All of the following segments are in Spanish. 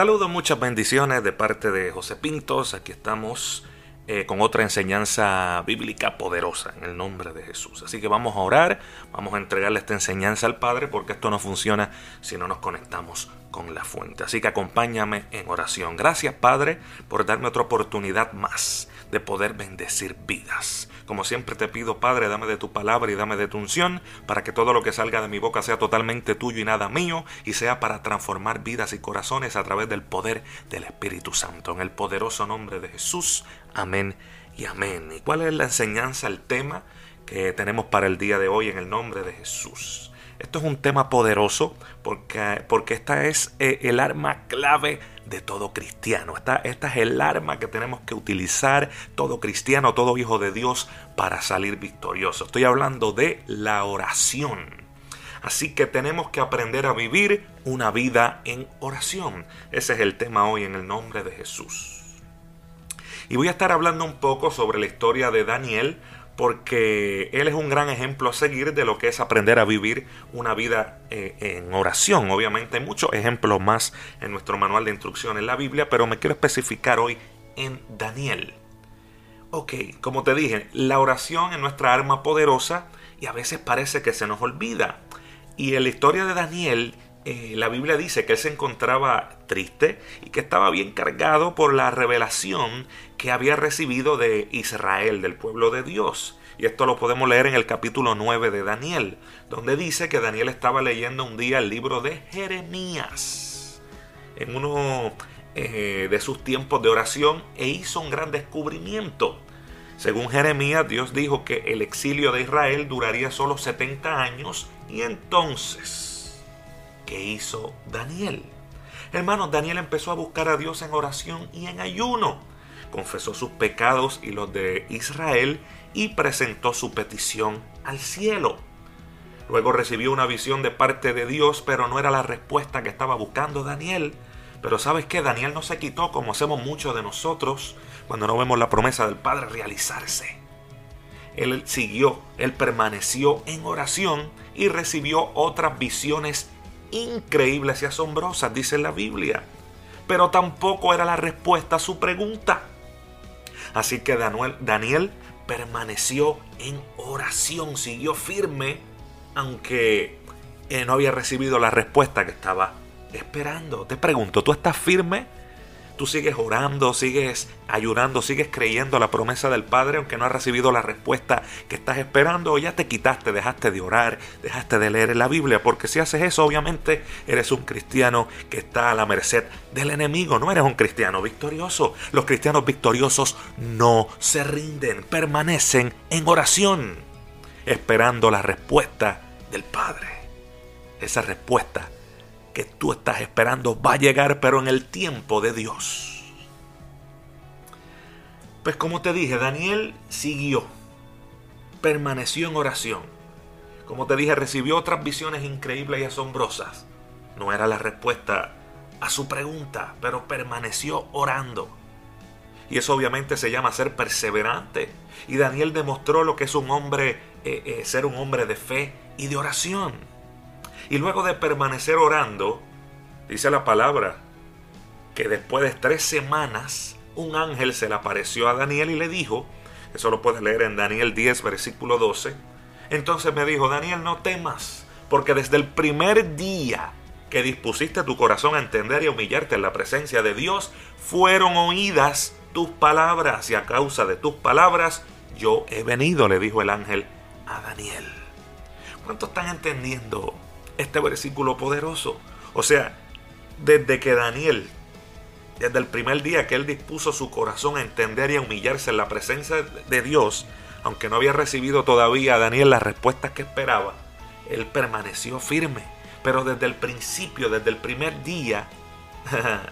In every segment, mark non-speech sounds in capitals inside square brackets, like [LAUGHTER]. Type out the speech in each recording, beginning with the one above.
Saludos, muchas bendiciones de parte de José Pintos. Aquí estamos eh, con otra enseñanza bíblica poderosa en el nombre de Jesús. Así que vamos a orar, vamos a entregarle esta enseñanza al Padre porque esto no funciona si no nos conectamos con la fuente. Así que acompáñame en oración. Gracias Padre por darme otra oportunidad más de poder bendecir vidas. Como siempre te pido, Padre, dame de tu palabra y dame de tu unción, para que todo lo que salga de mi boca sea totalmente tuyo y nada mío, y sea para transformar vidas y corazones a través del poder del Espíritu Santo. En el poderoso nombre de Jesús. Amén y amén. ¿Y cuál es la enseñanza, el tema que tenemos para el día de hoy en el nombre de Jesús? Esto es un tema poderoso porque, porque esta es eh, el arma clave de todo cristiano. Esta, esta es el arma que tenemos que utilizar todo cristiano, todo hijo de Dios para salir victorioso. Estoy hablando de la oración. Así que tenemos que aprender a vivir una vida en oración. Ese es el tema hoy en el nombre de Jesús. Y voy a estar hablando un poco sobre la historia de Daniel, porque él es un gran ejemplo a seguir de lo que es aprender a vivir una vida eh, en oración. Obviamente hay muchos ejemplos más en nuestro manual de instrucciones en la Biblia, pero me quiero especificar hoy en Daniel. Ok, como te dije, la oración es nuestra arma poderosa y a veces parece que se nos olvida. Y en la historia de Daniel, eh, la Biblia dice que él se encontraba triste y que estaba bien cargado por la revelación que había recibido de Israel, del pueblo de Dios. Y esto lo podemos leer en el capítulo 9 de Daniel, donde dice que Daniel estaba leyendo un día el libro de Jeremías, en uno eh, de sus tiempos de oración, e hizo un gran descubrimiento. Según Jeremías, Dios dijo que el exilio de Israel duraría solo 70 años, y entonces, ¿qué hizo Daniel? Hermanos, Daniel empezó a buscar a Dios en oración y en ayuno confesó sus pecados y los de Israel y presentó su petición al cielo. Luego recibió una visión de parte de Dios, pero no era la respuesta que estaba buscando Daniel. Pero sabes que Daniel no se quitó como hacemos muchos de nosotros cuando no vemos la promesa del Padre realizarse. Él siguió, él permaneció en oración y recibió otras visiones increíbles y asombrosas, dice la Biblia. Pero tampoco era la respuesta a su pregunta. Así que Daniel, permaneció en oración, siguió firme, aunque eh, no había recibido la respuesta que estaba esperando. Te pregunto, ¿tú estás firme? Tú sigues orando, sigues ayudando, sigues creyendo la promesa del Padre, aunque no has recibido la respuesta que estás esperando, o ya te quitaste, dejaste de orar, dejaste de leer la Biblia, porque si haces eso, obviamente eres un cristiano que está a la merced del enemigo, no eres un cristiano victorioso. Los cristianos victoriosos no se rinden, permanecen en oración, esperando la respuesta del Padre. Esa respuesta que tú estás esperando va a llegar, pero en el tiempo de Dios. Pues como te dije, Daniel siguió, permaneció en oración. Como te dije, recibió otras visiones increíbles y asombrosas. No era la respuesta a su pregunta, pero permaneció orando. Y eso obviamente se llama ser perseverante. Y Daniel demostró lo que es un hombre, eh, eh, ser un hombre de fe y de oración. Y luego de permanecer orando, dice la palabra que después de tres semanas un ángel se le apareció a Daniel y le dijo, eso lo puedes leer en Daniel 10, versículo 12, entonces me dijo, Daniel, no temas, porque desde el primer día que dispusiste tu corazón a entender y humillarte en la presencia de Dios, fueron oídas tus palabras y a causa de tus palabras yo he venido, le dijo el ángel a Daniel. ¿Cuántos están entendiendo este versículo poderoso. O sea, desde que Daniel, desde el primer día que él dispuso su corazón a entender y a humillarse en la presencia de Dios, aunque no había recibido todavía a Daniel las respuestas que esperaba, él permaneció firme, Pero desde el principio, desde el primer día, [LAUGHS]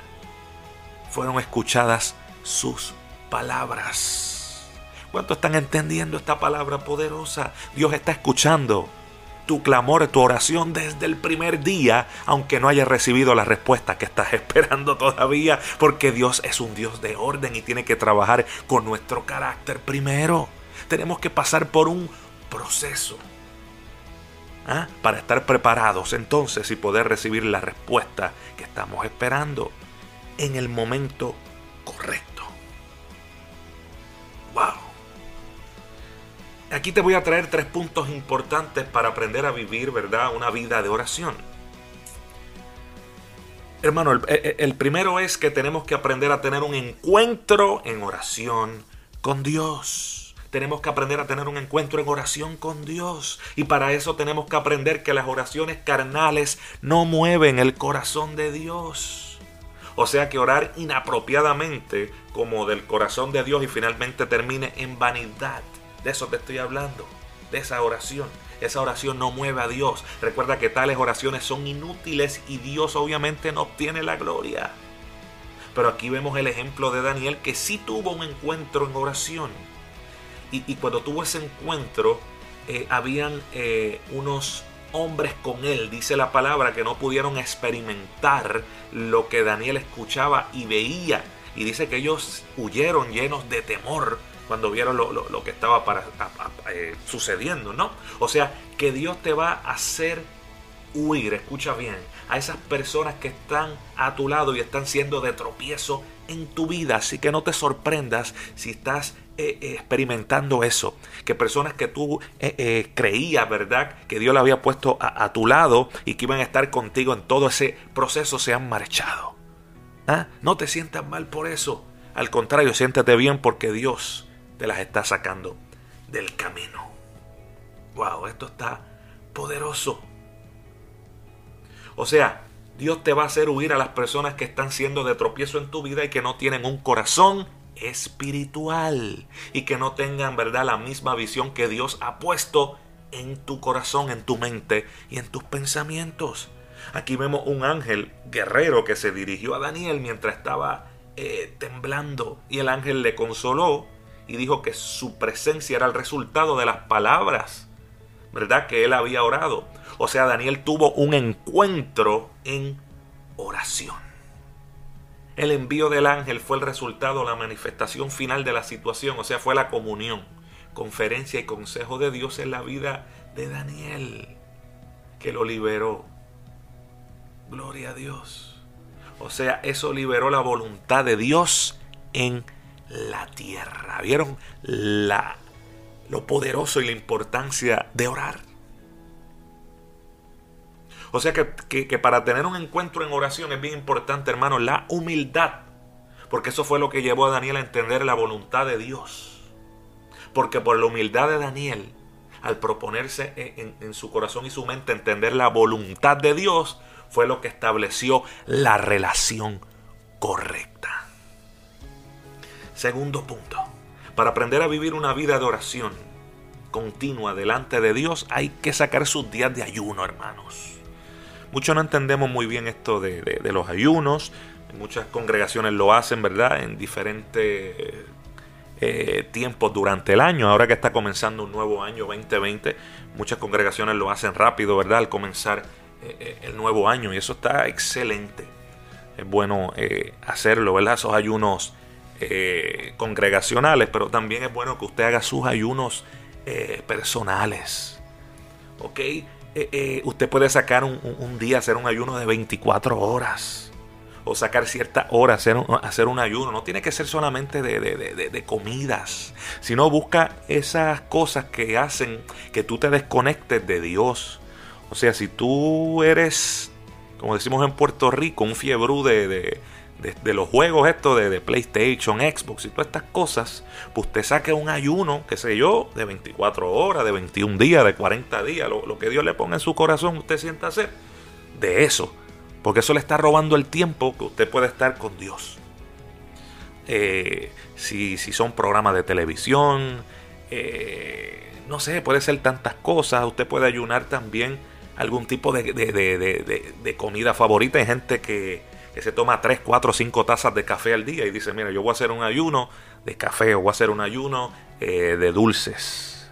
fueron escuchadas sus palabras. ¿Cuánto están entendiendo esta palabra poderosa? Dios está escuchando tu clamor, tu oración desde el primer día, aunque no hayas recibido la respuesta que estás [LAUGHS] esperando todavía, porque Dios es un Dios de orden y tiene que trabajar con nuestro carácter primero. Tenemos que pasar por un proceso ¿ah? para estar preparados entonces y poder recibir la respuesta que estamos esperando en el momento correcto. Aquí te voy a traer tres puntos importantes para aprender a vivir, ¿verdad? Una vida de oración. Hermano, el, primero es que tenemos que aprender a tener un encuentro en oración con Dios. Tenemos que aprender a tener un encuentro en oración con Dios. Y para eso tenemos que aprender que las oraciones carnales no mueven el corazón de Dios. O sea que orar inapropiadamente como del corazón de Dios y finalmente termine en vanidad de eso te estoy hablando, de esa oración. Esa oración no mueve a Dios. Recuerda que tales oraciones son inútiles y Dios obviamente no obtiene la gloria. Pero aquí vemos el ejemplo de Daniel que sí tuvo un encuentro en oración. Y, cuando tuvo ese encuentro, eh, habían eh, unos hombres con él, dice la palabra, que no pudieron experimentar lo que Daniel escuchaba y veía. Y dice que ellos huyeron llenos de temor cuando vieron lo, que estaba para, eh, sucediendo, ¿no? O sea, que Dios te va a hacer huir, escucha bien, a esas personas que están a tu lado y están siendo de tropiezo en tu vida. Así que no te sorprendas si estás eh, eh, experimentando eso. Que personas que tú creías, ¿verdad? Que Dios le había puesto a, a, tu lado y que iban a estar contigo en todo ese proceso se han marchado. ¿Ah? No te sientas mal por eso. Al contrario, siéntate bien porque Dios te las está sacando del camino. Wow, esto está poderoso. O sea, Dios te va a hacer huir a las personas que están siendo de tropiezo en tu vida y que no tienen un corazón espiritual y que no tengan, ¿verdad?, la misma visión que Dios ha puesto en tu corazón, en tu mente y en tus pensamientos. Aquí vemos un ángel guerrero que se dirigió a Daniel mientras estaba eh, temblando y el ángel le consoló y dijo que su presencia era el resultado de las palabras, ¿verdad? Que él había orado. O sea, Daniel tuvo un encuentro en oración. El envío del ángel fue el resultado, la manifestación final de la situación, o sea, fue la comunión, conferencia y consejo de Dios en la vida de Daniel, que lo liberó. Gloria a Dios. O sea, eso liberó la voluntad de Dios en la tierra. ¿Vieron la, lo poderoso y la importancia de orar? O sea que, que, para tener un encuentro en oración es bien importante, hermano, la humildad. Porque eso fue lo que llevó a Daniel a entender la voluntad de Dios. Porque por la humildad de Daniel, al proponerse en, en, su corazón y su mente entender la voluntad de Dios, fue lo que estableció la relación correcta. Segundo punto. Para aprender a vivir una vida de oración continua delante de Dios hay que sacar sus días de ayuno, hermanos. Muchos no entendemos muy bien esto de, los ayunos. Muchas congregaciones lo hacen, ¿verdad? En diferentes eh, tiempos durante el año. Ahora que está comenzando un nuevo año 2020, muchas congregaciones lo hacen rápido, ¿verdad? Al comenzar eh, eh, el nuevo año. Y eso está excelente. Es bueno hacerlo, ¿verdad? Esos ayunos eh, congregacionales, pero también es bueno que usted haga sus ayunos eh, personales. ¿Ok? Eh, usted puede sacar un, día, hacer un ayuno de 24 horas. O sacar cierta hora, hacer un, hacer un ayuno. No tiene que ser solamente de, de comidas. Sino busca esas cosas que hacen que tú te desconectes de Dios. O sea, si tú eres, como decimos en Puerto Rico, un fiebrú de, de, los juegos estos de, PlayStation, Xbox y todas estas cosas, pues usted saque un ayuno, qué sé yo, de 24 horas, de 21 días, de 40 días, lo, que Dios le ponga en su corazón, usted sienta hacer de eso, porque eso le está robando el tiempo que usted puede estar con Dios. Eh, si, son programas de televisión, eh, no sé, puede ser tantas cosas, usted puede ayunar también algún tipo de, de comida favorita. Hay gente que, se toma 3, 4, 5 tazas de café al día y dice, mira, yo voy a hacer un ayuno de café o voy a hacer un ayuno eh, de dulces.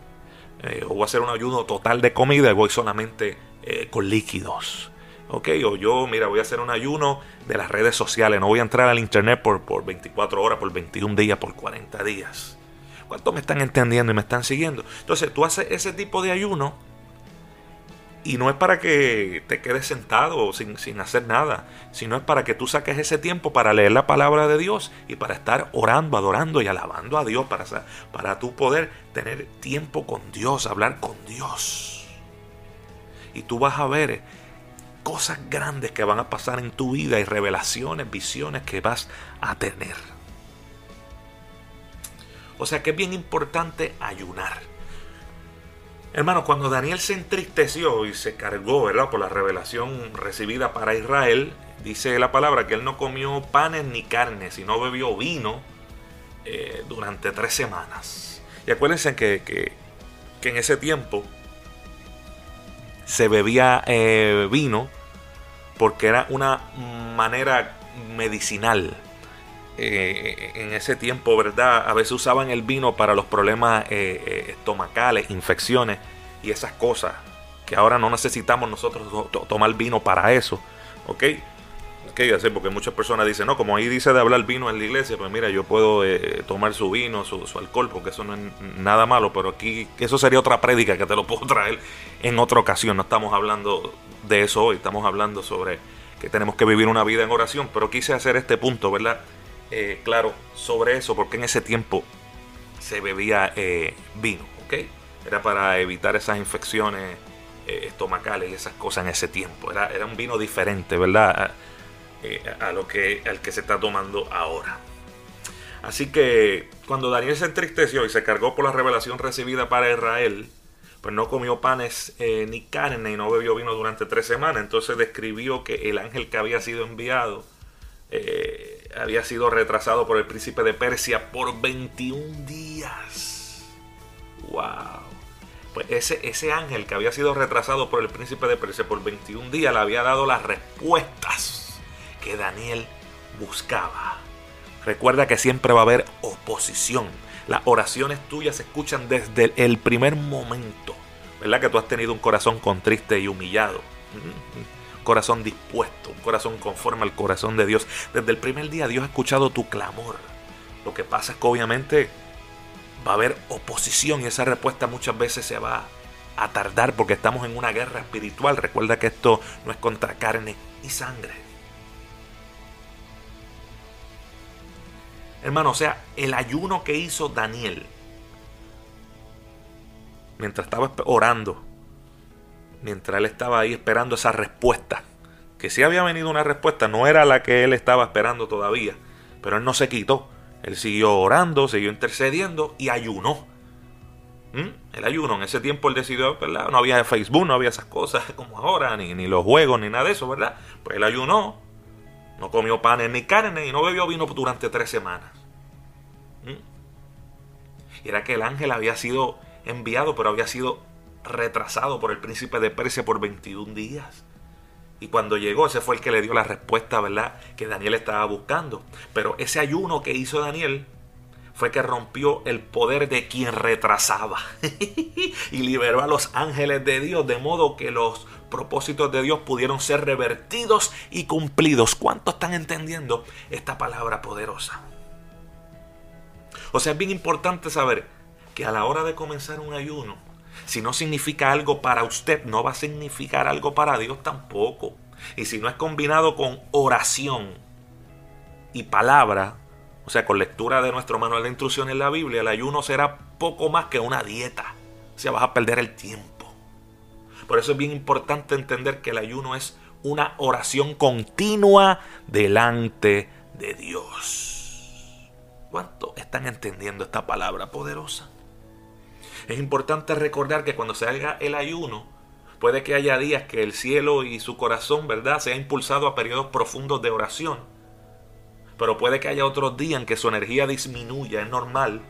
Eh, o voy a hacer un ayuno total de comida y voy solamente eh, con líquidos. ¿ok? O yo, mira, voy a hacer un ayuno de las redes sociales, no voy a entrar al internet por, por 24 horas, por 21 días, por 40 días. ¿Cuántos me están entendiendo y me están siguiendo? Entonces, tú haces ese tipo de ayuno y no es para que te quedes sentado sin, sin hacer nada, sino es para que tú saques ese tiempo para leer la palabra de Dios y para estar orando, adorando y alabando a Dios, para, para tú poder tener tiempo con Dios, hablar con Dios. Y tú vas a ver cosas grandes que van a pasar en tu vida y revelaciones, visiones que vas a tener. O sea que es bien importante ayunar. Hermano, cuando Daniel se entristeció y se cargó, ¿verdad? Por la revelación recibida para Israel, dice la palabra que él no comió panes ni carne, sino bebió vino eh, durante tres semanas. Y acuérdense que, que, en ese tiempo se bebía eh, vino porque era una manera medicinal. Eh, en ese tiempo, ¿verdad? A veces usaban el vino para los problemas eh, estomacales, infecciones y esas cosas. Que ahora no necesitamos nosotros tomar vino para eso. ¿Ok? ¿Qué hacer? Porque muchas personas dicen, no, como ahí dice de hablar vino en la iglesia, pues mira, yo puedo tomar su vino, su, su, alcohol, porque eso no es nada malo, pero aquí eso sería otra prédica que te lo [LAUGHS] puedo traer en otra ocasión. No estamos hablando de eso hoy, estamos hablando sobre que tenemos que vivir una vida en oración, pero quise hacer este punto, ¿verdad? Eh, claro, sobre eso, porque en ese tiempo se bebía eh, vino, ¿ok? Era para evitar esas infecciones eh, estomacales y esas cosas en ese tiempo. Era, era un vino diferente, ¿verdad? A, lo que, al que se está tomando ahora. Así que cuando Daniel se entristeció y se cargó por la revelación recibida para Israel, pues no comió panes ni carne y no bebió vino durante tres semanas. Entonces describió que el ángel que había sido enviado había sido retrasado por el príncipe de Persia por 21 días. ¡Wow! Pues ese, ese ángel que había sido retrasado por el príncipe de Persia por 21 días le había dado las respuestas que Daniel buscaba. Recuerda que siempre va a haber oposición las oraciones tuyas se escuchan desde el primer momento. ¿Verdad? Que tú has tenido un corazón contriste y humillado. Corazón dispuesto, un corazón conforme al corazón de Dios. Desde el primer día Dios ha escuchado tu clamor. Lo que pasa es que obviamente va a haber oposición y esa respuesta muchas veces se va a tardar porque estamos en una guerra espiritual. Recuerda que esto no es contra carne y sangre. Hermano, o sea, el ayuno que hizo Daniel mientras estaba orando, mientras él estaba ahí esperando esa respuesta, que si había venido una respuesta, no era la que él estaba esperando todavía, pero él no se quitó. Él siguió orando, siguió intercediendo y ayunó. ¿Mm? El ayuno, en ese tiempo él decidió, ¿verdad? No había Facebook, no había esas cosas [LAUGHS] como ahora, ni, ni los juegos, ni nada de eso, ¿verdad? Pues él ayunó, no comió panes ni carne y no bebió vino durante tres semanas. ¿Mm? Y era que el ángel había sido enviado, pero había sido retrasado por el príncipe de Persia por 21 días. Y cuando llegó, ese fue el que le dio la respuesta, ¿verdad? Que Daniel estaba buscando. Pero ese ayuno que hizo Daniel fue que rompió el poder de quien retrasaba [LAUGHS] y liberó a los ángeles de Dios, de modo que los propósitos de Dios pudieron ser revertidos y cumplidos. ¿Cuántos están entendiendo esta palabra poderosa? O sea, es bien importante saber que a la hora de comenzar un ayuno, si no significa algo para usted, no va a significar algo para Dios tampoco. Y si no es combinado con oración y palabra, o sea, con lectura de nuestro manual de instrucciones en la Biblia, el ayuno será poco más que una dieta. O sea, vas a perder el tiempo. Por eso es bien importante entender que el ayuno es una oración continua delante de Dios. ¿Cuánto están entendiendo esta palabra poderosa? Es importante recordar que cuando se haga el ayuno, puede que haya días que el cielo y su corazón, ¿verdad?, sea impulsado a periodos profundos de oración. Pero puede que haya otros días en que su energía disminuya, es normal,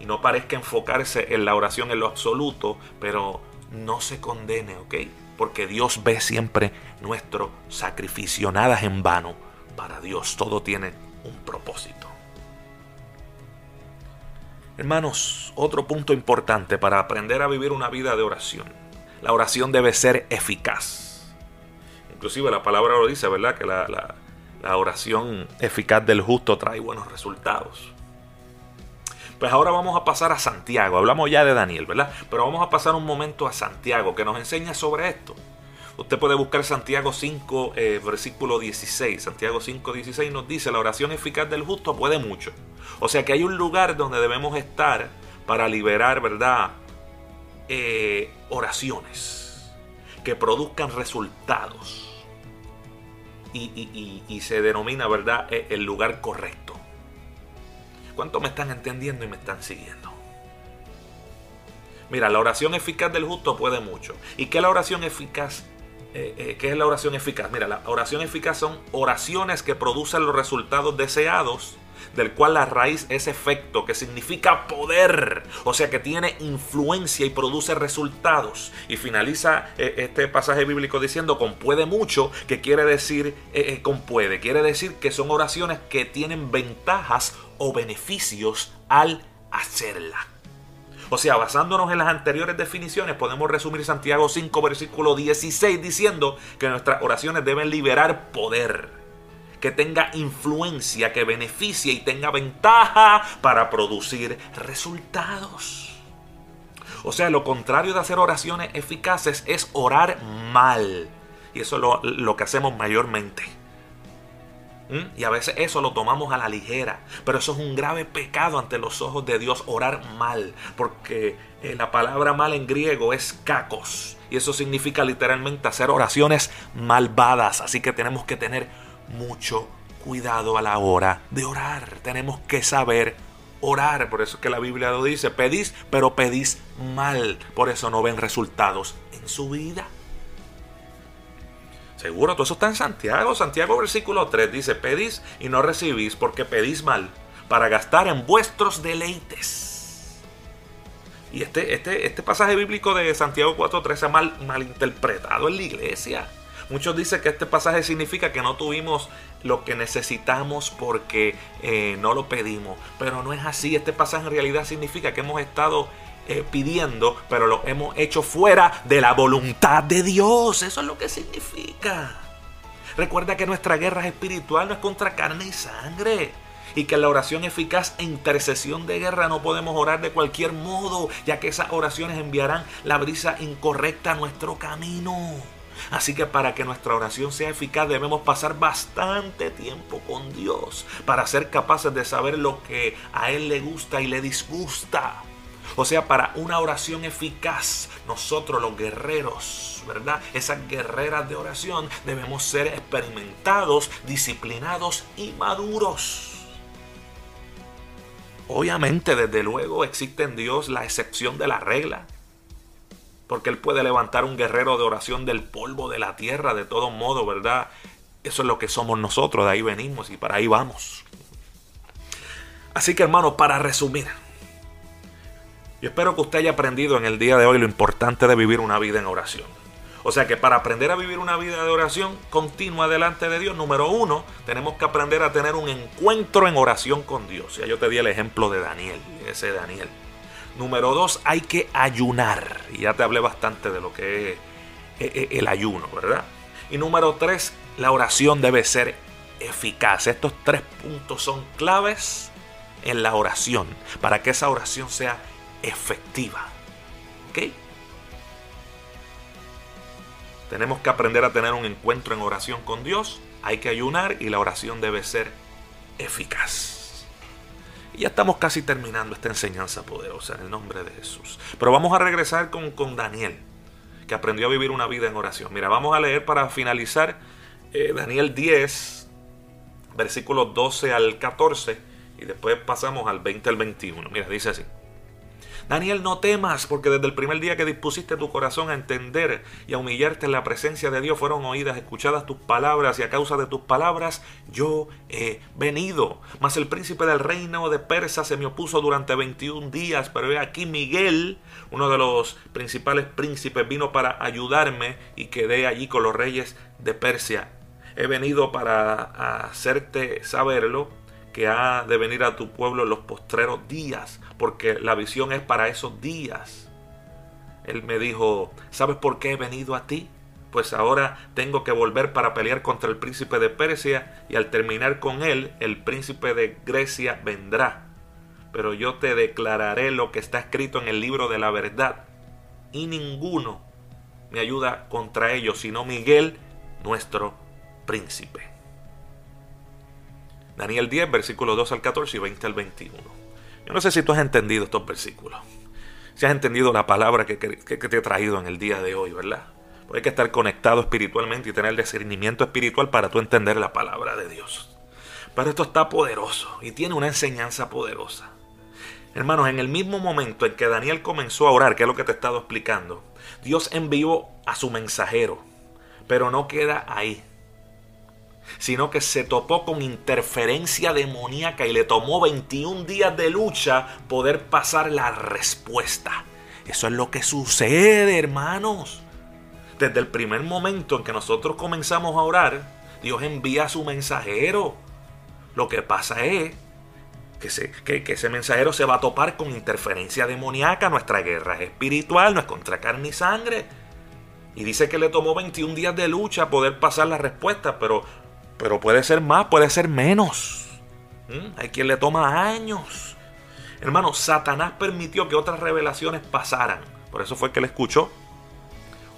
y no parezca enfocarse en la oración en lo absoluto, pero no se condene, ¿ok? porque Dios ve siempre nuestro sacrificio, nada es en vano para Dios, todo tiene un propósito. Hermanos, otro punto importante para aprender a vivir una vida de oración. La oración debe ser eficaz. Inclusive la palabra lo dice, ¿verdad? Que la, la oración eficaz del justo trae buenos resultados. Pues ahora vamos a pasar a Santiago. Hablamos ya de Daniel, ¿verdad? Pero vamos a pasar un momento a Santiago que nos enseña sobre esto. Usted puede buscar Santiago 5, eh, versículo 16. Santiago 5, 16 nos dice, la oración eficaz del justo puede mucho. O sea que hay un lugar donde debemos estar para liberar, ¿verdad? Eh, oraciones que produzcan resultados. Y, y se denomina, ¿verdad?, e, el lugar correcto. ¿Cuánto me están entendiendo y me están siguiendo? Mira, la oración eficaz del justo puede mucho. ¿Y qué la oración eficaz? Eh, eh, ¿Qué es la oración eficaz? Mira, la oración eficaz son oraciones que producen los resultados deseados, del cual la raíz es efecto, que significa poder, o sea que tiene influencia y produce resultados. Y finaliza eh, este pasaje bíblico diciendo con puede mucho, que quiere decir con puede, quiere decir que son oraciones que tienen ventajas o beneficios al hacerla. O sea, basándonos en las anteriores definiciones, podemos resumir Santiago 5, versículo 16, diciendo que nuestras oraciones deben liberar poder, que tenga influencia, que beneficie y tenga ventaja para producir resultados. O sea, lo contrario de hacer oraciones eficaces es orar mal. Y eso es lo, lo que hacemos mayormente. ¿Mm? Y a veces eso lo tomamos a la ligera. Pero eso es un grave pecado ante los ojos de Dios, orar mal. Porque eh, la palabra mal en griego es cacos. Y eso significa literalmente hacer oraciones malvadas. Así que tenemos que tener mucho cuidado a la hora de orar. Tenemos que saber orar. Por eso es que la Biblia lo dice. Pedís, pero pedís mal. Por eso no ven resultados en su vida. Seguro, todo eso está en Santiago. Santiago versículo 3 dice, pedís y no recibís porque pedís mal para gastar en vuestros deleites. Y este, este, este pasaje bíblico de Santiago 4.3 se ha mal, malinterpretado en la iglesia. Muchos dicen que este pasaje significa que no tuvimos lo que necesitamos porque eh, no lo pedimos. Pero no es así. Este pasaje en realidad significa que hemos estado eh, pidiendo, pero lo hemos hecho fuera de la voluntad de Dios. Eso es lo que significa. Recuerda que nuestra guerra espiritual no es contra carne y sangre. Y que la oración eficaz e intercesión de guerra no podemos orar de cualquier modo, ya que esas oraciones enviarán la brisa incorrecta a nuestro camino. Así que para que nuestra oración sea eficaz debemos pasar bastante tiempo con Dios para ser capaces de saber lo que a Él le gusta y le disgusta. O sea, para una oración eficaz, nosotros los guerreros, ¿verdad? Esas guerreras de oración debemos ser experimentados, disciplinados y maduros. Obviamente, desde luego, existe en Dios la excepción de la regla. Porque Él puede levantar un guerrero de oración del polvo de la tierra, de todo modo, ¿verdad? Eso es lo que somos nosotros, de ahí venimos y para ahí vamos. Así que hermano, para resumir, yo espero que usted haya aprendido en el día de hoy lo importante de vivir una vida en oración. O sea que para aprender a vivir una vida de oración continua delante de Dios, número uno, tenemos que aprender a tener un encuentro en oración con Dios. Ya yo te di el ejemplo de Daniel, ese Daniel. Número dos, hay que ayunar. Y ya te hablé bastante de lo que es eh, eh, el ayuno, ¿verdad? Y número tres, la oración debe ser eficaz. Estos tres puntos son claves en la oración para que esa oración sea efectiva. ¿Ok? Tenemos que aprender a tener un encuentro en oración con Dios. Hay que ayunar y la oración debe ser eficaz. Y ya estamos casi terminando esta enseñanza poderosa en el nombre de Jesús. Pero vamos a regresar con, con Daniel, que aprendió a vivir una vida en oración. Mira, vamos a leer para finalizar eh, Daniel 10, versículos 12 al 14, y después pasamos al 20 al 21. Mira, dice así. Daniel, no temas, porque desde el primer día que dispusiste tu corazón a entender y a humillarte en la presencia de Dios, fueron oídas, escuchadas tus palabras, y a causa de tus palabras yo he venido. Mas el príncipe del reino de Persa se me opuso durante 21 días, pero he aquí Miguel, uno de los principales príncipes, vino para ayudarme y quedé allí con los reyes de Persia. He venido para hacerte saberlo que ha de venir a tu pueblo en los postreros días, porque la visión es para esos días. Él me dijo, ¿sabes por qué he venido a ti? Pues ahora tengo que volver para pelear contra el príncipe de Persia y al terminar con él, el príncipe de Grecia vendrá. Pero yo te declararé lo que está escrito en el libro de la verdad. Y ninguno me ayuda contra ellos, sino Miguel, nuestro príncipe. Daniel 10, versículos 2 al 14 y 20 al 21. Yo no sé si tú has entendido estos versículos. Si has entendido la palabra que, te he traído en el día de hoy, ¿verdad? Pues hay que estar conectado espiritualmente y tener discernimiento espiritual para tú entender la palabra de Dios. Pero esto está poderoso y tiene una enseñanza poderosa. Hermanos, en el mismo momento en que Daniel comenzó a orar, que es lo que te he estado explicando, Dios envió a su mensajero. Pero no queda ahí sino que se topó con interferencia demoníaca y le tomó 21 días de lucha poder pasar la respuesta. Eso es lo que sucede, hermanos. Desde el primer momento en que nosotros comenzamos a orar, Dios envía a su mensajero. Lo que pasa es que, ese mensajero se va a topar con interferencia demoníaca. Nuestra guerra es espiritual, no es contra carne y sangre. Y dice que le tomó 21 días de lucha poder pasar la respuesta, pero pero puede ser más, puede ser menos. ¿Mm? Hay quien le toma años. Hermano, Satanás permitió que otras revelaciones pasaran. Por eso fue que él escuchó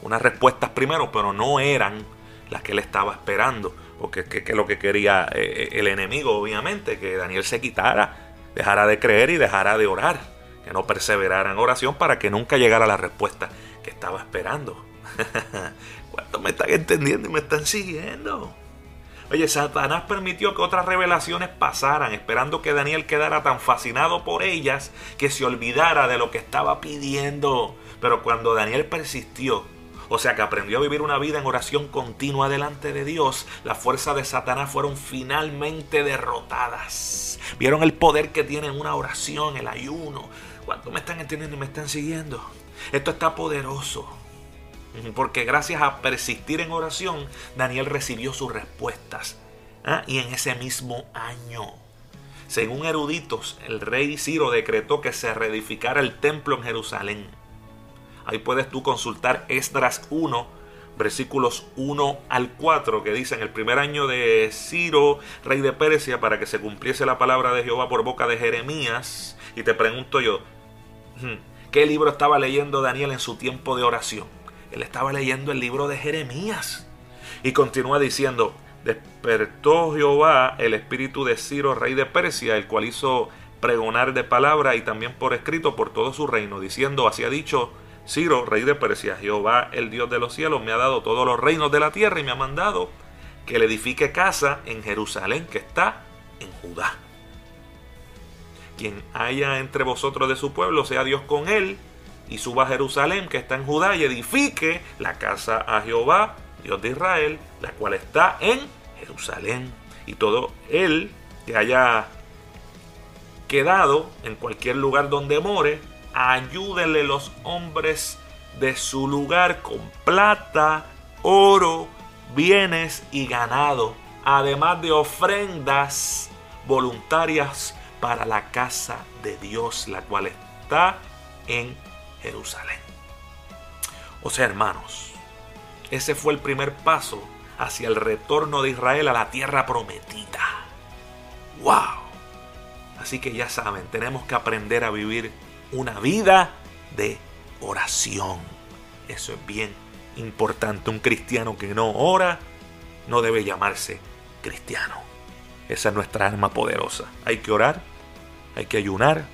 unas respuestas primero, pero no eran las que él estaba esperando. Porque es lo que quería eh, eh, el enemigo, obviamente, que Daniel se quitara, dejara de creer y dejara de orar. Que no perseverara en oración para que nunca llegara la respuesta que estaba esperando. [LAUGHS] ¿Cuántos me están entendiendo y me están siguiendo? Oye, Satanás permitió que otras revelaciones pasaran, esperando que Daniel quedara tan fascinado por ellas que se olvidara de lo que estaba pidiendo. Pero cuando Daniel persistió, o sea que aprendió a vivir una vida en oración continua delante de Dios, las fuerzas de Satanás fueron finalmente derrotadas. ¿Vieron el poder que tiene una oración, el ayuno? ¿Cuánto me están entendiendo y me están siguiendo? Esto está poderoso. Porque gracias a persistir en oración, Daniel recibió sus respuestas. ¿ah? Y en ese mismo año, según eruditos, el rey Ciro decretó que se reedificara el templo en Jerusalén. Ahí puedes tú consultar Esdras 1, versículos 1 al 4, que dicen el primer año de Ciro, rey de Persia, para que se cumpliese la palabra de Jehová por boca de Jeremías. Y te pregunto yo, ¿qué libro estaba leyendo Daniel en su tiempo de oración? Él estaba leyendo el libro de Jeremías. Y continúa diciendo, despertó Jehová el espíritu de Ciro, rey de Persia, el cual hizo pregonar de palabra y también por escrito por todo su reino, diciendo, así ha dicho Ciro, rey de Persia, Jehová, el Dios de los cielos, me ha dado todos los reinos de la tierra y me ha mandado que le edifique casa en Jerusalén, que está en Judá. Quien haya entre vosotros de su pueblo, sea Dios con él, y suba a Jerusalén, que está en Judá, y edifique la casa a Jehová, Dios de Israel, la cual está en Jerusalén. Y todo él que haya quedado en cualquier lugar donde more, ayúdenle los hombres de su lugar con plata, oro, bienes y ganado, además de ofrendas voluntarias para la casa de Dios, la cual está en Jerusalén. O sea, hermanos, ese fue el primer paso hacia el retorno de Israel a la tierra prometida. ¡Wow! Así que ya saben, tenemos que aprender a vivir una vida de oración. Eso es bien importante. Un cristiano que no ora no debe llamarse cristiano. Esa es nuestra arma poderosa. Hay que orar, hay que ayunar,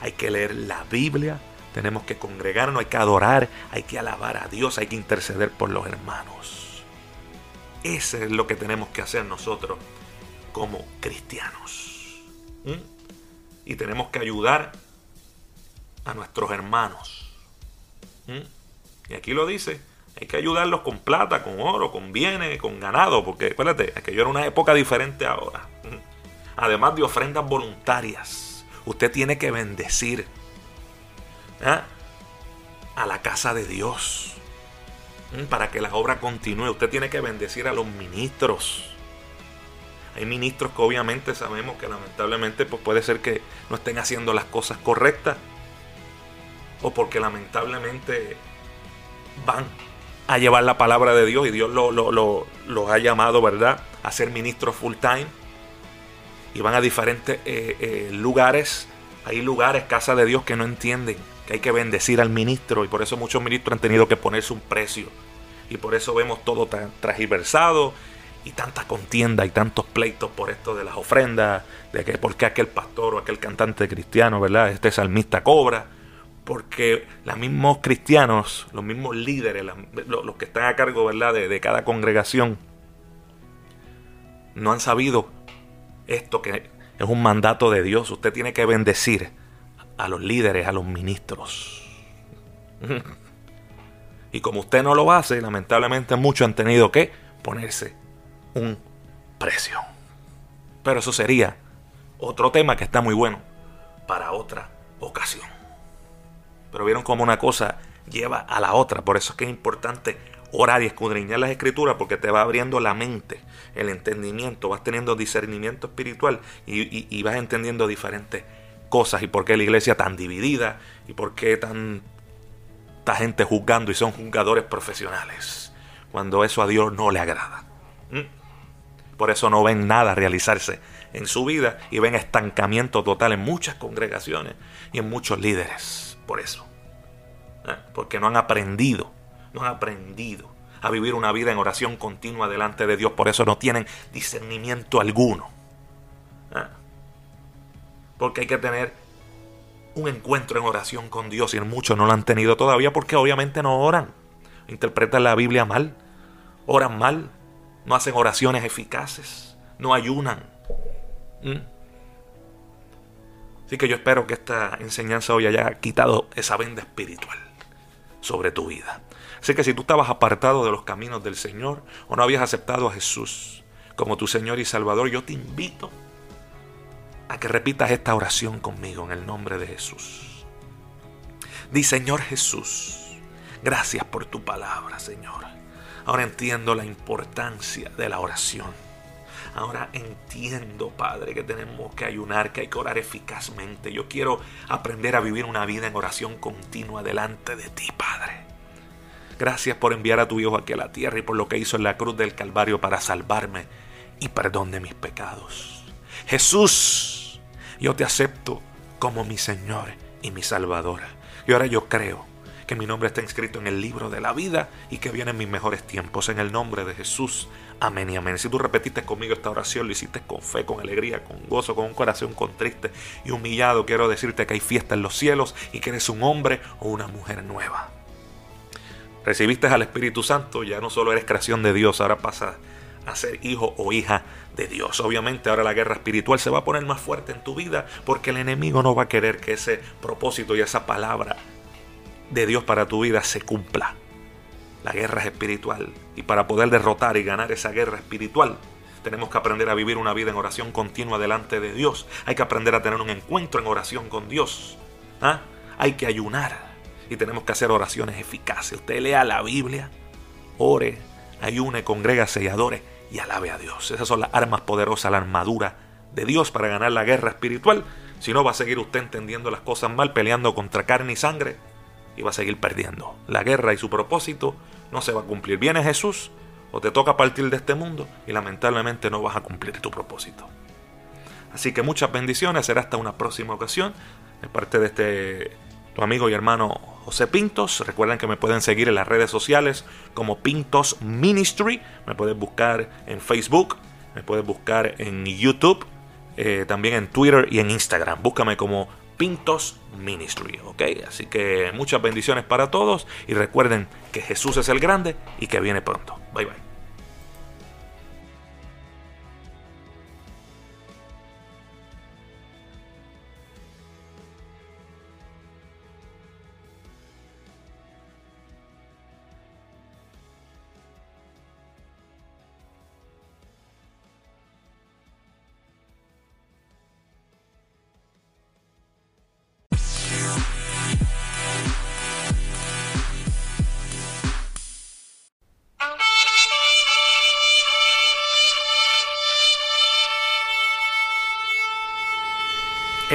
hay que leer la Biblia, tenemos que congregarnos, hay que adorar, hay que alabar a Dios, hay que interceder por los hermanos. Eso es lo que tenemos que hacer nosotros como cristianos. ¿Mm? Y tenemos que ayudar a nuestros hermanos. ¿Mm? Y aquí lo dice, hay que ayudarlos con plata, con oro, con bienes, con ganado, porque acuérdate, aquello era una época diferente ahora. ¿Mm? Además de ofrendas voluntarias, usted tiene que bendecir ¿ah? a la casa de Dios ¿Mm? para que la obra continúe. Usted tiene que bendecir a los ministros. Hay ministros que obviamente sabemos que lamentablemente pues puede ser que no estén haciendo las cosas correctas o porque lamentablemente van a llevar la palabra de Dios y Dios los lo, ha llamado, ¿verdad?, a ser ministros full time y van a diferentes eh, eh, lugares. Hay lugares, casa de Dios, que no entienden que hay que bendecir al ministro y por eso muchos ministros han tenido que ponerse un precio. Y por eso vemos todo tan transversado y tanta contienda y tantos pleitos por esto de las ofrendas, de que por qué aquel pastor o aquel cantante cristiano, ¿verdad? Este salmista cobra. Porque los mismos cristianos, los mismos líderes, los, que están a cargo, ¿verdad? De, cada congregación, no han sabido esto que es un mandato de Dios. Usted tiene que bendecir a los líderes, a los ministros. [LAUGHS] Y como usted no lo hace, lamentablemente muchos han tenido que ponerse un precio. Pero eso sería otro tema que está muy bueno para otra ocasión. Pero vieron cómo una cosa lleva a la otra. Por eso es que es importante orar y escudriñar las escrituras porque te va abriendo la mente, el entendimiento, vas teniendo discernimiento espiritual y, vas entendiendo diferentes cosas y por qué la iglesia tan dividida y por qué tanta gente juzgando y son juzgadores profesionales cuando eso a Dios no le agrada. ¿Mm? Por eso no ven nada realizarse en su vida y ven estancamiento total en muchas congregaciones y en muchos líderes. Por eso. ¿Eh? Porque no han aprendido, no han aprendido a vivir una vida en oración continua delante de Dios. Por eso no tienen discernimiento alguno. Porque hay que tener un encuentro en oración con Dios y muchos no lo han tenido todavía porque obviamente no oran. Interpretan la Biblia mal, oran mal, no hacen oraciones eficaces, no ayunan. Así que yo espero que esta enseñanza hoy haya quitado esa venda espiritual sobre tu vida. Así que si tú estabas apartado de los caminos del Señor o no habías aceptado a Jesús como tu Señor y Salvador, yo te invito que repitas esta oración conmigo en el nombre de Jesús. Di Señor Jesús, gracias por tu palabra, Señor. Ahora entiendo la importancia de la oración. Ahora entiendo, Padre, que tenemos que ayunar, que hay que orar eficazmente. Yo quiero aprender a vivir una vida en oración continua delante de ti, Padre. Gracias por enviar a tu Hijo aquí a la tierra y por lo que hizo en la cruz del Calvario para salvarme y perdón de mis pecados. Jesús, yo te acepto como mi Señor y mi Salvador. Y ahora yo creo que mi nombre está inscrito en el libro de la vida y que vienen mis mejores tiempos. En el nombre de Jesús. Amén y amén. Si tú repetiste conmigo esta oración, lo hiciste con fe, con alegría, con gozo, con un corazón contriste y humillado, quiero decirte que hay fiesta en los cielos y que eres un hombre o una mujer nueva. Recibiste al Espíritu Santo, ya no solo eres creación de Dios, ahora pasas a ser hijo o hija de Dios. Obviamente ahora la guerra espiritual se va a poner más fuerte en tu vida porque el enemigo no va a querer que ese propósito y esa palabra de Dios para tu vida se cumpla. La guerra es espiritual y para poder derrotar y ganar esa guerra espiritual tenemos que aprender a vivir una vida en oración continua delante de Dios. Hay que aprender a tener un encuentro en oración con Dios. ¿Ah? Hay que ayunar y tenemos que hacer oraciones eficaces. Usted lea la Biblia, ore, ayune, congrégase y adore y alabe a Dios. Esas son las armas poderosas, la armadura de Dios para ganar la guerra espiritual. Si no, va a seguir usted entendiendo las cosas mal, peleando contra carne y sangre y va a seguir perdiendo. La guerra y su propósito no se va a cumplir. Viene Jesús o te toca partir de este mundo y lamentablemente no vas a cumplir tu propósito. Así que muchas bendiciones, será hasta una próxima ocasión. De parte de este tu amigo y hermano José Pintos. Recuerden que me pueden seguir en las redes sociales como Pintos Ministry. Me puedes buscar en Facebook, me puedes buscar en YouTube, eh, también en Twitter y en Instagram. Búscame como Pintos Ministry, ¿ok? Así que muchas bendiciones para todos y recuerden que Jesús es el grande y que viene pronto. Bye bye.